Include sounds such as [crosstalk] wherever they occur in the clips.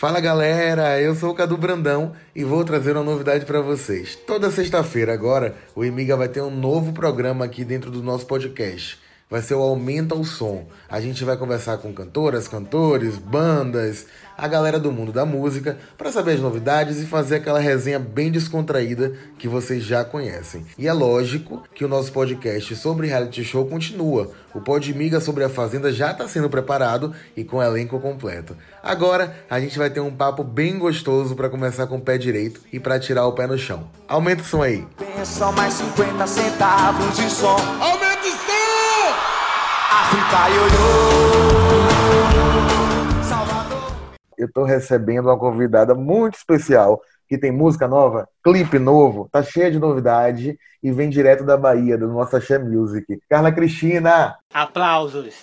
Fala galera, eu sou o Cadu Brandão e vou trazer uma novidade para vocês. Toda sexta-feira agora, o Emiga vai ter um novo programa aqui dentro do nosso podcast vai ser o Aumenta o Som. A gente vai conversar com cantoras, cantores, bandas, a galera do mundo da música, para saber as novidades e fazer aquela resenha bem descontraída que vocês já conhecem. E é lógico que o nosso podcast sobre reality show continua. O Podmiga sobre a Fazenda já está sendo preparado e com elenco completo. Agora a gente vai ter um papo bem gostoso para começar com o pé direito e para tirar o pé no chão. Aumenta o som aí. São mais 50 centavos de som! África Salvador. Eu estou recebendo uma convidada muito especial que tem música nova, clipe novo, tá cheia de novidade e vem direto da Bahia, do nosso Axé Music. Carla Cristina! Aplausos!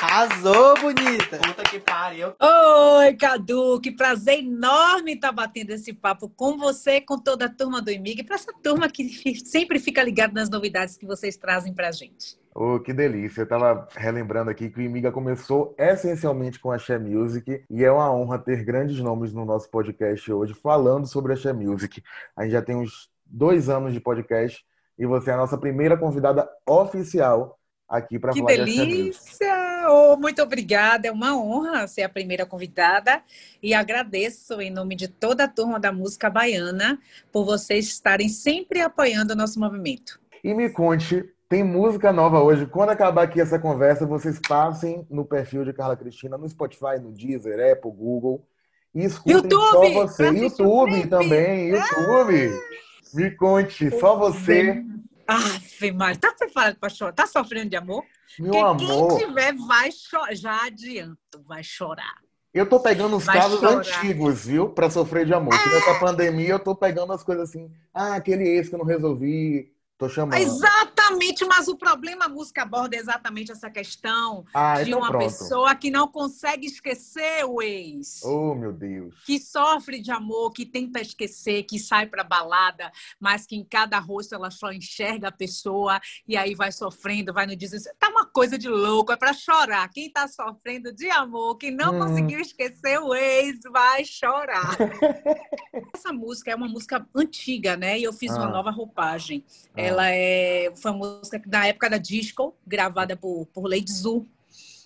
Arrasou, bonita! Puta que pariu! Oi, Cadu! Que prazer enorme estar batendo esse papo com você, com toda a turma do IMIG, para essa turma que sempre fica ligada nas novidades que vocês trazem pra gente. Oh, que delícia! Eu estava relembrando aqui que o Imiga começou essencialmente com a Xé Music e é uma honra ter grandes nomes no nosso podcast hoje falando sobre a Xé Music. A gente já tem uns dois anos de podcast e você é a nossa primeira convidada oficial aqui para falar delícia. de delícia! Oh, muito obrigada, é uma honra ser a primeira convidada e agradeço em nome de toda a turma da música baiana por vocês estarem sempre apoiando o nosso movimento. E me conte tem música nova hoje. Quando acabar aqui essa conversa, vocês passem no perfil de Carla Cristina no Spotify, no Deezer, Apple, Google. E escutem YouTube, só você. YouTube também, YouTube. Ah. Me conte, só você. Ave Maria, tá preparado para chorar? Tá sofrendo de amor? Meu Porque amor. quem tiver vai chorar. Já adianto, vai chorar. Eu tô pegando os vai casos chorar. antigos, viu? Para sofrer de amor. É. Nessa pandemia eu tô pegando as coisas assim. Ah, aquele ex que eu não resolvi. Tô chamando. Exatamente, mas o problema a música aborda é exatamente essa questão ah, de então uma pronto. pessoa que não consegue esquecer o ex. Oh, meu Deus. Que sofre de amor, que tenta esquecer, que sai pra balada, mas que em cada rosto ela só enxerga a pessoa e aí vai sofrendo, vai no desespero. Tá uma coisa de louco, é para chorar. Quem tá sofrendo de amor, que não hum. conseguiu esquecer o ex, vai chorar. [laughs] essa música é uma música antiga, né? E eu fiz ah. uma nova roupagem. Ah. Ela é foi uma música da época da disco, gravada por, por Lady Zu.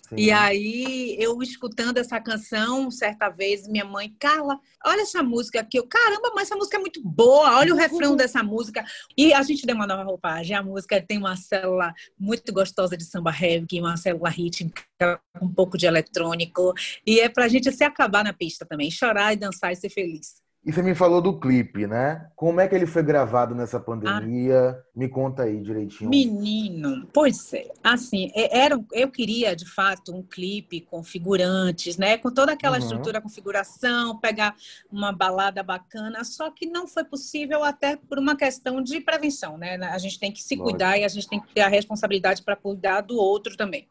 Sim. E aí, eu escutando essa canção, certa vez, minha mãe, Carla, olha essa música aqui. Eu, caramba, mas essa música é muito boa, olha o refrão dessa música. E a gente deu uma nova roupagem. A música tem uma célula muito gostosa de samba reggae, uma célula rítmica, um pouco de eletrônico. E é pra gente se acabar na pista também, chorar e dançar e ser feliz. E você me falou do clipe, né? Como é que ele foi gravado nessa pandemia? Ah, me conta aí direitinho. Menino, pois é. Assim, é, era, eu queria, de fato, um clipe com figurantes, né? Com toda aquela uhum. estrutura, configuração, pegar uma balada bacana, só que não foi possível até por uma questão de prevenção, né? A gente tem que se Lógico. cuidar e a gente tem que ter a responsabilidade para cuidar do outro também.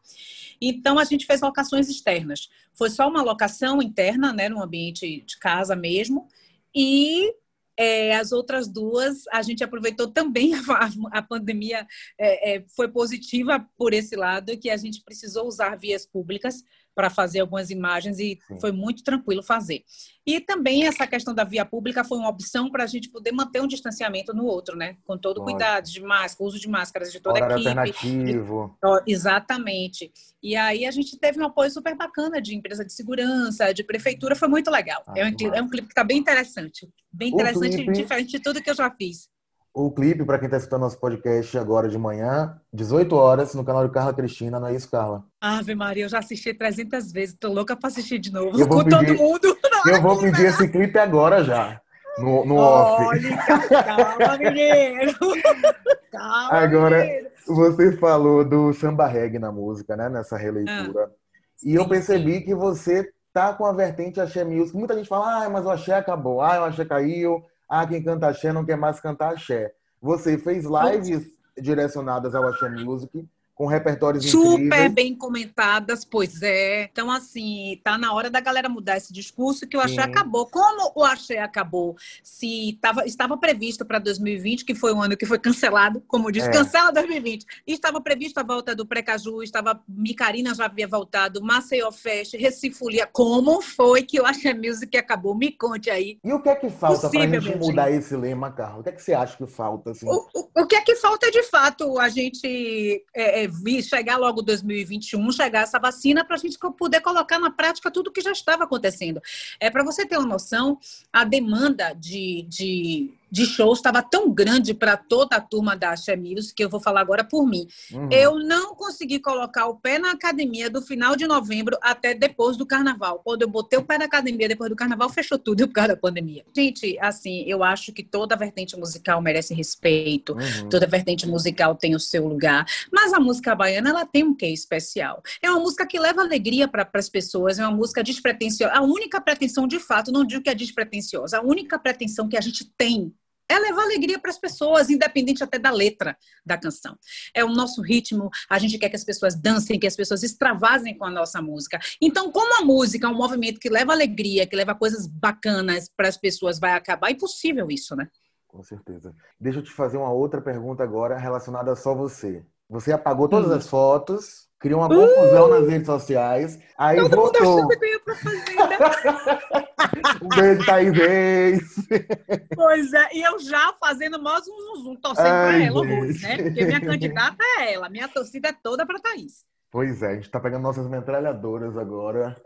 Então, a gente fez locações externas. Foi só uma locação interna, né? No ambiente de casa mesmo e é, as outras duas, a gente aproveitou também [laughs] a, a pandemia é, é, foi positiva por esse lado, que a gente precisou usar vias públicas para fazer algumas imagens e Sim. foi muito tranquilo fazer. E também essa questão da via pública foi uma opção para a gente poder manter um distanciamento no outro, né? Com todo cuidado, de máscara, uso de máscaras de toda a equipe. alternativo. exatamente. E aí a gente teve um apoio super bacana de empresa de segurança, de prefeitura, foi muito legal. Ah, é, um, é um clipe que está bem interessante. Bem interessante, clipe... diferente de tudo que eu já fiz o clipe, para quem está escutando nosso podcast agora de manhã, 18 horas, no canal de Carla Cristina, não é isso, Carla? Ave Maria, eu já assisti 300 vezes, tô louca para assistir de novo, com pedir, todo mundo. Eu vou [laughs] pedir esse clipe agora já, no, no off. Olha, calma, [laughs] menino. Calma, agora, menino. você falou do samba reggae na música, né, nessa releitura. Ah, e eu percebi sim. que você tá com a vertente axé music. Muita gente fala, ah, mas o axé acabou, ah, o axé caiu, ah, quem canta axé não quer mais cantar axé. Você fez lives direcionadas ao axé music, com repertórios Super incríveis. bem comentadas, pois é. Então, assim, tá na hora da galera mudar esse discurso que o axé Sim. acabou. Como o axé acabou? Se tava, estava previsto para 2020, que foi um ano que foi cancelado, como diz, É. cancela 2020. Estava previsto a volta do Precaju, estava Micarina já havia voltado, Maceió Fest, Recifolia. Como foi que o Axé Music acabou? Me conte aí. E o que é que falta para a gente mudar esse lema, Carla? O que é que você acha que falta? Assim? O, o- o que é que falta de fato a gente é, é, vir- chegar logo 2021, chegar essa vacina para a gente poder colocar na prática tudo que já estava acontecendo. É para você ter uma noção, a demanda de, de, de shows estava tão grande para toda a turma da Axé Music, que eu vou falar agora por mim. Uhum. Eu não consegui colocar o pé na academia do final de novembro até depois do carnaval. Quando eu botei o pé na academia depois do carnaval, fechou tudo por causa da pandemia. Gente, assim, eu acho que toda vertente musical merece respeito. Uhum. Toda vertente musical tem o seu lugar, mas a música baiana ela tem um quê especial. É uma música que leva alegria para as pessoas, é uma música despretensiosa. A única pretensão, de fato, não digo que é despretensiosa, a única pretensão que a gente tem é levar alegria para as pessoas, independente até da letra da canção. É o nosso ritmo, a gente quer que as pessoas dancem, que as pessoas extravasem com a nossa música. Então, como a música é um movimento que leva alegria, que leva coisas bacanas para as pessoas, vai acabar, é impossível isso, né? Com certeza. Deixa eu te fazer uma outra pergunta agora relacionada a só você. Você apagou todas Hum. as fotos, criou uma confusão nas redes sociais, aí Todo mundo voltou. achando que eu ia pra fazenda. [laughs] Um beijo, Thaís Reis. Pois é, e eu já fazendo mó zum, zum, zum torcendo Ai, pra ela, horrores, né? Porque minha candidata é ela, minha torcida é toda pra Thaís. Pois é, a gente tá pegando nossas metralhadoras agora.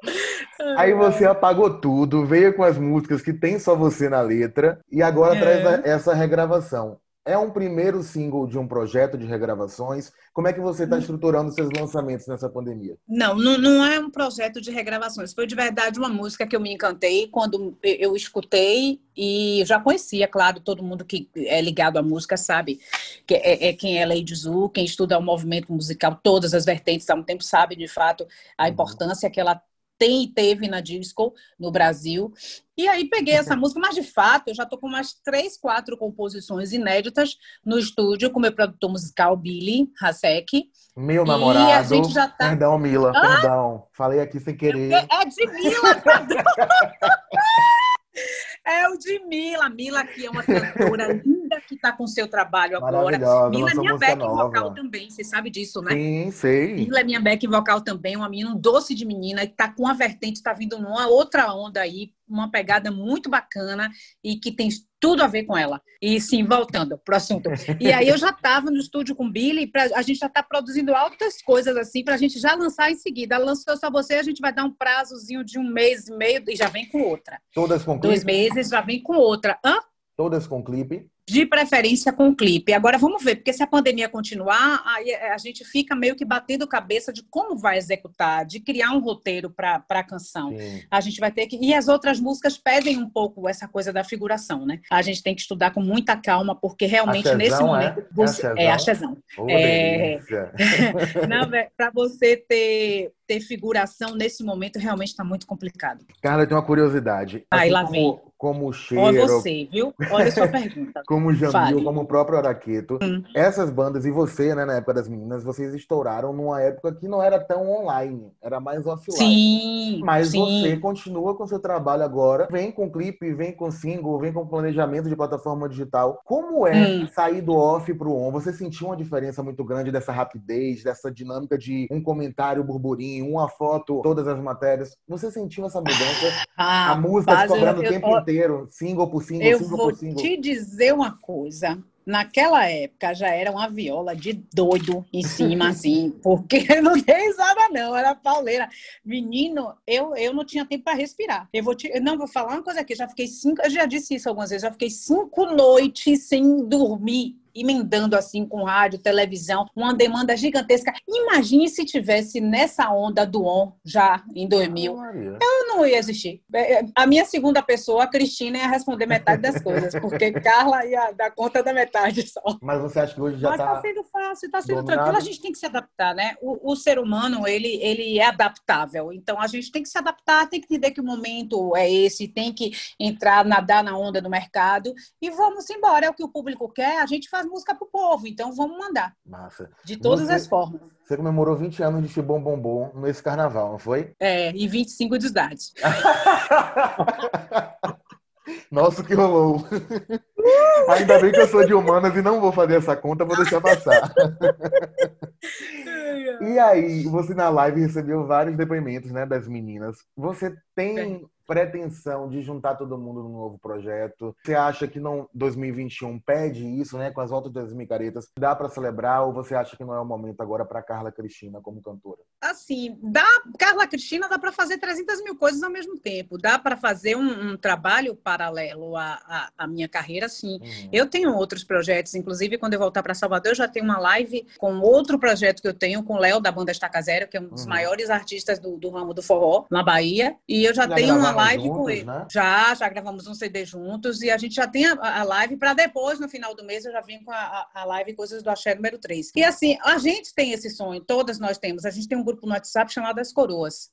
Aí você apagou tudo, veio com as músicas que tem só você na letra e agora É. traz essa regravação. É um primeiro single de um projeto de regravações. Como é que você Hum. está estruturando seus lançamentos nessa pandemia? Não, não, não é um projeto de regravações. Foi de verdade uma música que eu me encantei quando eu escutei e já conhecia, claro, todo mundo que é ligado à música sabe que é, é quem é Lady Zu, quem estuda o movimento musical, todas as vertentes há um tempo sabe de fato a Uhum. importância que ela tem e teve na disco no Brasil. E aí peguei essa música, mas de fato eu já estou com mais três, quatro composições inéditas no estúdio com meu produtor musical Billy Hasek. Meu E namorado. a gente já tá- Perdão, Mila, perdão. Falei aqui sem querer. É de Mila, perdão. [laughs] É o de Mila. Mila, que é uma cantora linda que está com seu trabalho agora. Mila é minha back vocal nova. também, você sabe disso, né? Sim, sei. Mila é minha back vocal também, uma menina um doce de menina, que tá com uma vertente, tá vindo numa outra onda aí, uma pegada muito bacana e que tem tudo a ver com ela. E sim, voltando pro assunto. E aí eu já estava no estúdio com o Billy, pra, a gente já está produzindo altas coisas assim para a gente já lançar em seguida. Lançou só você, a gente vai dar um prazozinho de um mês e meio e já vem com outra. Todas com Dois clipe? meses já vem com outra. Hã? Todas com clipe. De preferência com clipe. Agora vamos ver, porque se a pandemia continuar, aí a gente fica meio que batendo cabeça de como vai executar, de criar um roteiro para a canção. Sim. A gente vai ter que. E as outras músicas pedem um pouco essa coisa da figuração, né? A gente tem que estudar com muita calma, porque realmente nesse é? momento. É Você... É axézão. Ô, É. delícia. [laughs] Para você ter, ter figuração nesse momento, realmente está muito complicado. Carla, tenho uma curiosidade. Aí, lá como, vem. Como o Olha cheiro, você, viu? Olha a sua pergunta. [laughs] como o Jamil, Fale. Hum. como o próprio Araqueto, essas bandas, e você, né, na época das meninas, vocês estouraram numa época que não era tão online, era mais offline. Sim. Mas sim. você continua com seu trabalho agora, vem com clipe, vem com single, vem com planejamento de plataforma digital. Como é Hum. sair do off pro on? Você sentiu uma diferença muito grande dessa rapidez, dessa dinâmica de um comentário, burburinho, uma foto, todas as matérias? Você sentiu essa mudança? [laughs] Ah, a música rapaz, cobrando o tempo eu- inteiro, single por single, Eu single vou por single. te dizer uma coisa. Naquela época já era uma viola de doido em cima, [laughs] assim, porque [laughs] não tem risada, não, era pauleira. Menino, eu, eu não tinha tempo para respirar. Eu vou te, eu não vou falar uma coisa aqui, já fiquei cinco, eu já disse isso algumas vezes, já fiquei cinco noites sem dormir. Emendando assim com rádio, televisão, uma demanda gigantesca. Imagine se tivesse nessa onda do ON já em 2000 Maria. eu não ia existir. É, é, A minha segunda pessoa, a Cristina, ia responder metade das coisas, porque [laughs] Carla ia dar conta da metade só. Mas você acha que hoje já Mas tá. está sendo fácil, está sendo dominado? tranquilo. A gente tem que se adaptar, né? O, o ser humano, ele, ele é adaptável. Então, a gente tem que se adaptar, tem que entender que o momento é esse, tem que entrar, nadar na onda do mercado e vamos embora. É o que o público quer, a gente faz faz música pro povo, então vamos mandar. Massa. De todas Você- as formas. Você comemorou 20 anos de Chibom Bombom nesse carnaval, não foi? É, e 25 de idade. [laughs] Nossa, que rolou. [laughs] Ainda bem que eu sou de humanas e não vou fazer essa conta, vou deixar passar. [laughs] E aí, você na live recebeu vários depoimentos, né, das meninas. Você tem pretensão de juntar todo mundo num novo projeto? Você acha que não 2021 pede isso, né, com as voltas das micaretas? Dá pra celebrar ou você acha que não é o momento agora pra Carla Cristina como cantora? Assim, dá, Carla Cristina dá para fazer 300 mil coisas ao mesmo tempo. Dá para fazer um, um trabalho paralelo à, à, à minha carreira, sim. Uhum. Eu tenho outros projetos, inclusive quando eu voltar para Salvador, eu já tenho uma live com outro projeto que eu tenho com o Léo da banda Estaca Zero, que é um dos Uhum. maiores artistas do, do ramo do forró na Bahia. E eu já, Já tenho uma live com juntos, ele. né? Já, já gravamos um CD juntos e a gente já tem a, a live para depois, no final do mês, eu já vim com a, a- live Coisas do Axé número 3. E assim, a gente tem esse sonho, todas nós temos. A gente tem um grupo no WhatsApp chamado As Coroas.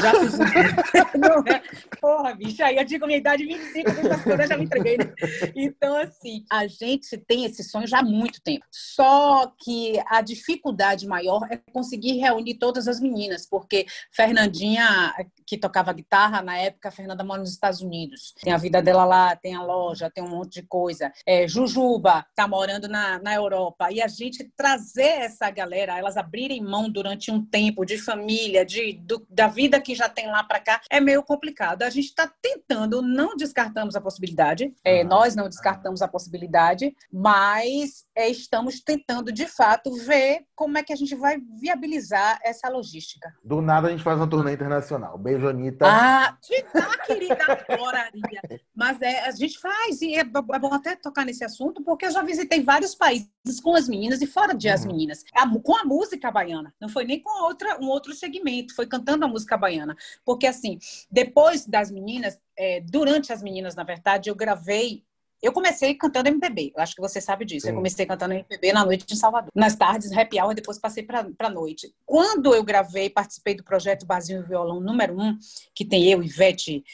Já fiz um. [laughs] Não é? Porra, bicho, aí eu digo minha idade 25, eu As Coroas já me entreguei. né? Então, assim, a gente tem esse sonho já há muito tempo. Só que a dificuldade maior é conseguir reunir todas as meninas, porque Fernandinha, que tocava guitarra, na época, a Fernanda mora nos Estados Unidos. Tem a vida dela lá, tem a loja, tem um monte de coisa. É, Jujuba tá morando na, na Europa. E a gente trazer essa galera, elas abrirem mão durante um tempo de família, de, do- da vida que já tem lá para cá, é meio complicado. A gente está tentando, não descartamos a possibilidade, é, Ah. nós não descartamos a possibilidade, mas é, estamos tentando, de fato, ver como é que a gente vai viabilizar essa logística. Do nada a gente faz uma turnê internacional. Beijo, Anitta. Ah, tá, querida, adoraria. Mas é, a gente faz, e é, é bom até tocar nesse assunto, porque eu já visitei vários países com as meninas e fora de as Uhum. meninas, com a música baiana. Não foi nem com outra, um outro segmento, foi cantando a música baiana. Porque, assim, depois das meninas, é, durante as meninas, na verdade, eu gravei. Eu comecei cantando MPB, eu acho que você sabe disso. Sim. Eu comecei cantando MPB na noite em Salvador. Nas tardes, happy hour, depois passei para a noite. Quando eu gravei, participei do projeto Barzinho e Violão número um, que tem eu, Ivete.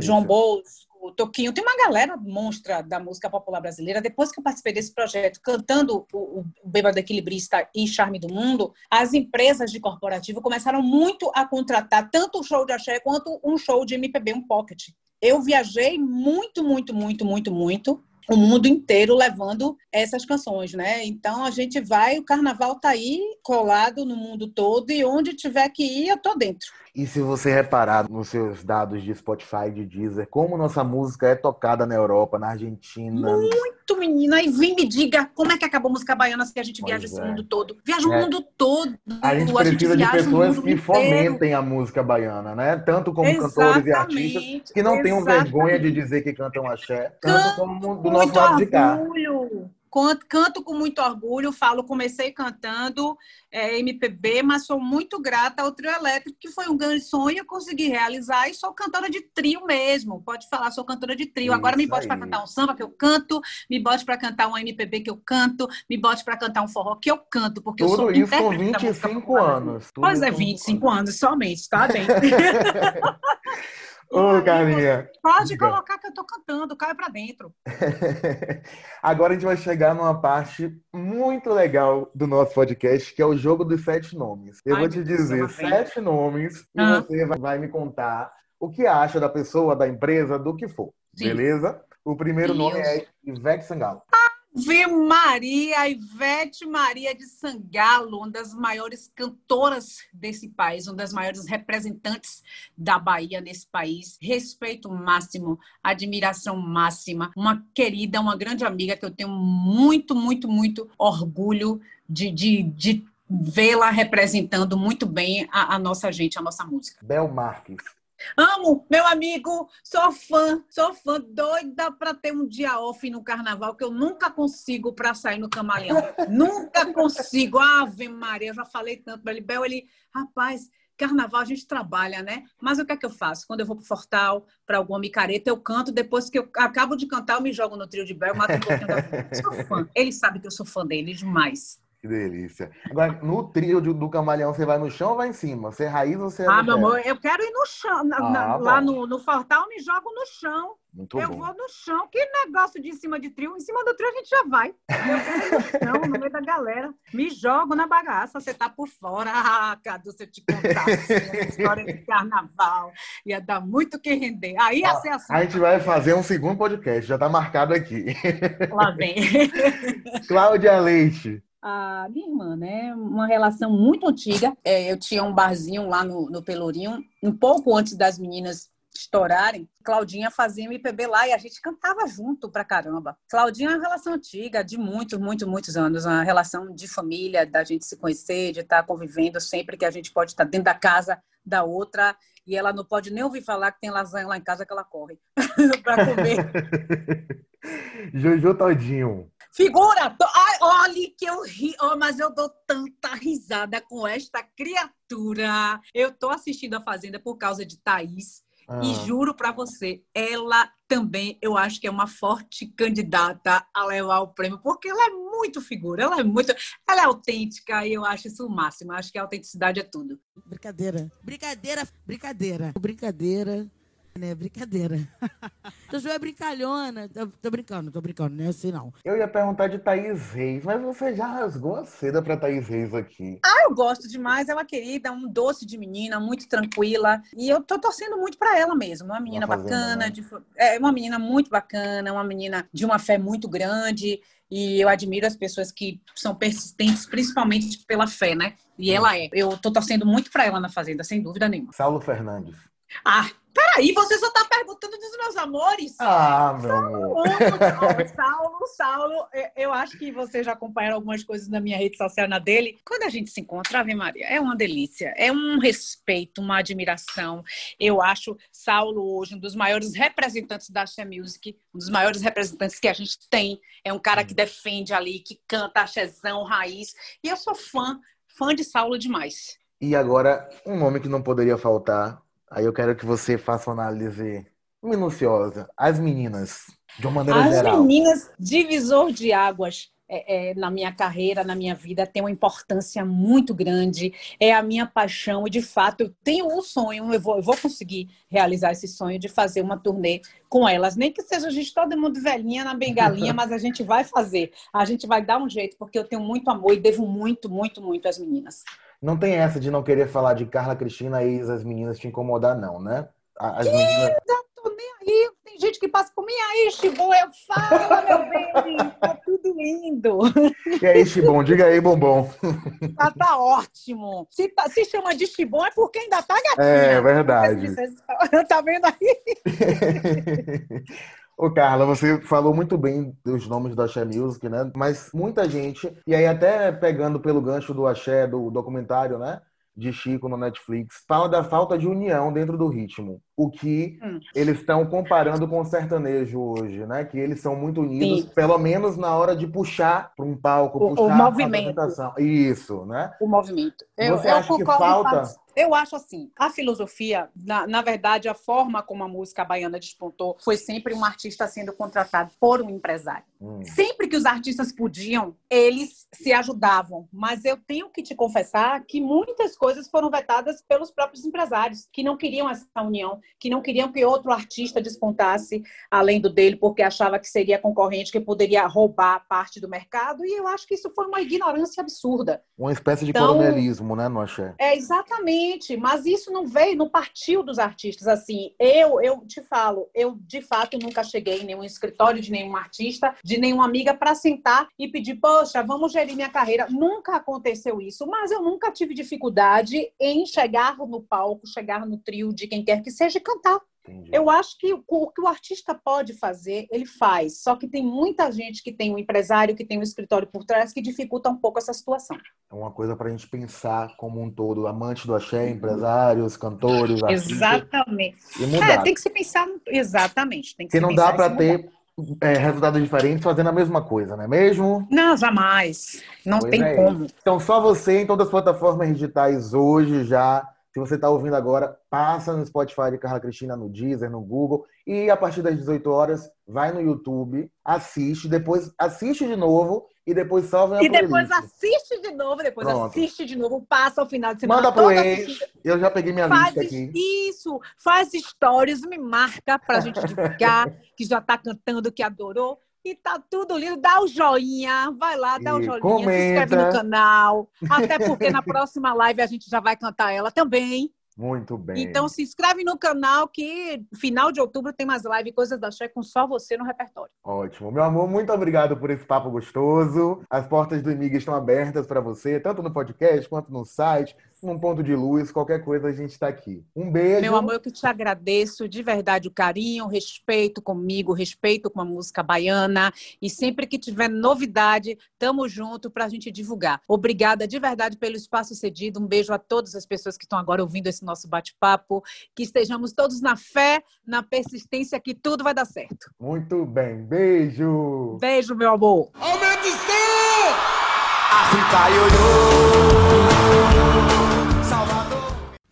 João Bosco, Toquinho, tem uma galera monstra da música popular brasileira. Depois que eu participei desse projeto, cantando o, o Bêbado Equilibrista e Charme do Mundo, as empresas de corporativo começaram muito a contratar tanto o show de axé quanto um show de MPB, um pocket. Eu viajei muito, muito, muito, muito, muito o mundo inteiro levando essas canções, né? Então a gente vai, o carnaval tá aí colado no mundo todo e onde tiver que ir, eu tô dentro. E se você reparar nos seus dados de Spotify, de Deezer, como nossa música é tocada na Europa, na Argentina. muito, menina. E vem me diga como é que acabou a música baiana se a gente Pois viaja esse é. mundo todo. Viaja o É. mundo todo. A gente precisa de viaja o pessoas que inteiro. fomentem a música baiana, né? Tanto como cantores e artistas, Exatamente, que não tenham exatamente. vergonha de dizer que cantam axé, tanto como do nosso muito lado de cá. orgulho. Canto, com muito orgulho, falo, comecei cantando é, MPB, mas sou muito grata ao trio elétrico, que foi um grande sonho, eu consegui realizar e sou cantora de trio mesmo. Pode falar, sou cantora de trio. Agora me Isso bote para cantar um samba que eu canto, me bote para cantar um MPB que eu canto, me bote para cantar um forró que eu canto, porque eu Tudo sou isso com intérprete da música 25 popular brasileira. anos. Tudo Pois é, isso com 25 anos somente, tá bem. [laughs] [laughs] Ô, Carlinha. Pode colocar que eu tô cantando, caia para dentro. [laughs] Agora a gente vai chegar numa parte muito legal do nosso podcast, que é o jogo dos sete nomes. Eu Ai, vou te dizer sete nomes e Ah. você vai- me contar o que acha da pessoa, da empresa, do que for. Sim. Beleza? O primeiro nome é Ivete Sangalo. Ave Maria, Ivete Maria de Sangalo, uma das maiores cantoras desse país, uma das maiores representantes da Bahia nesse país. Respeito máximo, admiração máxima. Uma querida, uma grande amiga que eu tenho muito, muito, muito orgulho de, de, de vê-la representando muito bem a, a nossa gente, a nossa música. Bel Marques. Amo, meu amigo, sou fã, sou fã doida para ter um dia off no carnaval que eu nunca consigo para sair no camaleão. [laughs] nunca consigo. Ave Maria, eu já falei tanto para ele, Bel, ele, rapaz, carnaval a gente trabalha, né? Mas o que é que eu faço? Quando eu vou pro Fortal, para alguma micareta, eu canto, depois que eu acabo de cantar, eu me jogo no trio de Bel, mato um pouquinho da. [laughs] Sou fã. Ele sabe que eu sou fã dele demais. Que delícia. Agora, no trio do camaleão, você vai no chão ou vai em cima? Você é raiz ou você é Ah, meu amor, eu quero ir no chão. na- na- Ah, lá bom. no, no Fortal, me jogo no chão. Muito eu bom. vou no chão. Que negócio de em cima de trio? Em cima do trio a gente já vai. Eu quero ir no chão, no meio da galera. Me jogo na bagaça. Você tá por fora. Ah, Cadu, se eu te contasse essa história de carnaval, ia dar muito que render. Aí ia ser assim. A gente vai fazer um segundo podcast, já tá marcado aqui. Lá vem. [laughs] Cláudia Leite. A minha irmã, né? Uma relação muito antiga. É, eu tinha um barzinho lá no, no Pelourinho, um pouco antes das meninas estourarem. Claudinha fazia MPB lá e a gente cantava junto pra caramba. Claudinha é uma relação antiga, de muitos, muitos, muitos anos. Uma relação de família, da gente se conhecer, de estar convivendo sempre que a gente pode estar dentro da casa da outra. E ela não pode nem ouvir falar que tem lasanha lá em casa que ela corre [laughs] pra comer. [laughs] Jojo Todinho. Figura! to- Ai, olhe que eu ri, oh, mas eu dou tanta risada com esta criatura. Eu tô assistindo a Fazenda por causa de Thaís. Ah, E juro pra você, ela também, eu acho que é uma forte candidata a levar o prêmio, porque ela é muito figura, ela é muito. Ela é autêntica e eu acho isso o máximo. Eu acho que a autenticidade é tudo. Brincadeira. Brincadeira, brincadeira. Brincadeira. Né? Brincadeira. [laughs] Jojo é brincalhona. Tô, tô brincando, tô brincando, não é assim não. Eu ia perguntar de Thaís Reis, mas você já rasgou a seda pra Thaís Reis aqui. Ah, eu gosto demais, é uma querida, um doce de menina, muito tranquila. E eu tô torcendo muito pra ela mesmo. Uma menina Uma fazenda, bacana, né? de- é uma menina muito bacana, uma menina de uma fé muito grande. E eu admiro as pessoas que são persistentes, principalmente pela fé, né? E ela é. Eu tô torcendo muito pra ela na Fazenda, sem dúvida nenhuma. Saulo Fernandes. Ah, peraí, você só tá perguntando dos meus amores? Ah, meu amor. Amo, Saulo, Saulo, eu- eu acho que vocês já acompanharam algumas coisas na minha rede social, na dele. Quando a gente se encontra, Ave Maria, é uma delícia, é um respeito, uma admiração. Eu acho Saulo hoje um dos maiores representantes da Axé Music, um dos maiores representantes que a gente tem. É um cara que defende ali, que canta axézão, raiz. E eu sou fã, fã de Saulo demais. E agora, um nome que não poderia faltar. Aí eu quero que você faça uma análise minuciosa. As meninas, de uma maneira As geral. meninas, divisor de águas é, é, na minha carreira, na minha vida, tem uma importância muito grande. É a minha paixão e, de fato, eu tenho um sonho, eu vou, eu vou conseguir realizar esse sonho de fazer uma turnê com elas. Nem que seja a gente todo mundo velhinha na bengalinha, [laughs] mas a gente vai fazer. A gente vai dar um jeito, porque eu tenho muito amor e devo muito, muito, muito às meninas. Não tem essa de não querer falar de Carla Cristina e as meninas te incomodar, não, né? As meninas. Tô nem aí, tem gente que passa por mim aí, Chibu, eu falo, meu bem, tá tudo lindo. E aí, Chibom, diga aí, bombom. Tá, tá ótimo. Se, tá- se chama de Chibon é porque ainda tá gatinha. É verdade. [laughs] Tá vendo aí? [laughs] Ô, Carla, você falou muito bem dos nomes do Axé Music, né? Mas muita gente, e aí até pegando pelo gancho do Axé, do documentário, né? De Chico no Netflix, fala da falta de união dentro do ritmo. O que Hum. eles estão comparando com o sertanejo hoje, né? Que eles são muito unidos, Sim. pelo menos na hora de puxar para um palco, O- puxar pra movimento. Isso, né? O movimento. Eu, Você eu acha que falta? Eu acho assim, a filosofia, na, na verdade, a forma como a música baiana despontou foi sempre um artista sendo contratado por um empresário. Hum. Sempre que os artistas podiam, eles se ajudavam. Mas eu tenho que te confessar que muitas coisas foram vetadas pelos próprios empresários, que não queriam essa união, que não queriam que outro artista despontasse além do dele, porque achava que seria concorrente, que poderia roubar parte do mercado. E eu acho que isso foi uma ignorância absurda. Uma espécie de Então- coronelismo, né, no Axé? É, exatamente, mas isso não veio, não partiu dos artistas. Assim, eu, eu te falo, eu de fato nunca cheguei em nenhum escritório de nenhum artista, de nenhuma amiga para sentar e pedir, poxa, vamos gerir minha carreira. Nunca aconteceu isso, mas eu nunca tive dificuldade em chegar no palco, chegar no trio de quem quer que seja e cantar. Entendi. Eu acho que o que o artista pode fazer, ele faz. Só que tem muita gente que tem um empresário, que tem um escritório por trás, que dificulta um pouco essa situação. É uma coisa para a gente pensar como um todo, amante do axé, empresários, cantores, artistas, Exatamente. e É, mudar. tem que se pensar. Exatamente. Tem que não pensar dá para ter é, resultados diferentes fazendo a mesma coisa, não é mesmo? Não, jamais. Não Pois tem é como. Então, só você em todas as plataformas digitais hoje já Se você está ouvindo agora, passa no Spotify de Carla Cristina, no Deezer, no Google. E a partir das 18 horas, vai no YouTube, assiste, depois assiste de novo e depois salve a E depois playlist. assiste de novo, depois Pronto. assiste de novo, passa o final de semana Manda pro ex. Eu já peguei minha Faz lista aqui. isso, faz stories, me marca pra gente divulgar que já tá cantando, que adorou. E tá tudo lindo. Dá o joinha, vai lá, dá o E joinha, comenta. se inscreve no canal. Até porque na [laughs] próxima live a gente já vai cantar ela também. Muito bem. Então se inscreve no canal que final de outubro tem mais live Coisas da Xé com só você no repertório. Ótimo. Meu amor, muito obrigado por esse papo gostoso. As portas do Imiga estão abertas para você, tanto no podcast quanto no site, num ponto de luz, qualquer coisa a gente está aqui. Um beijo. Meu amor, eu que te agradeço de verdade o carinho, o respeito comigo, o respeito com a música baiana. E sempre que tiver novidade, tamo junto para a gente divulgar. Obrigada de verdade pelo espaço cedido. Um beijo a todas as pessoas que estão agora ouvindo esse nosso bate-papo. Que estejamos todos na fé, na persistência, que tudo vai dar certo. Muito bem. Beijo. Beijo, meu amor. África ioiô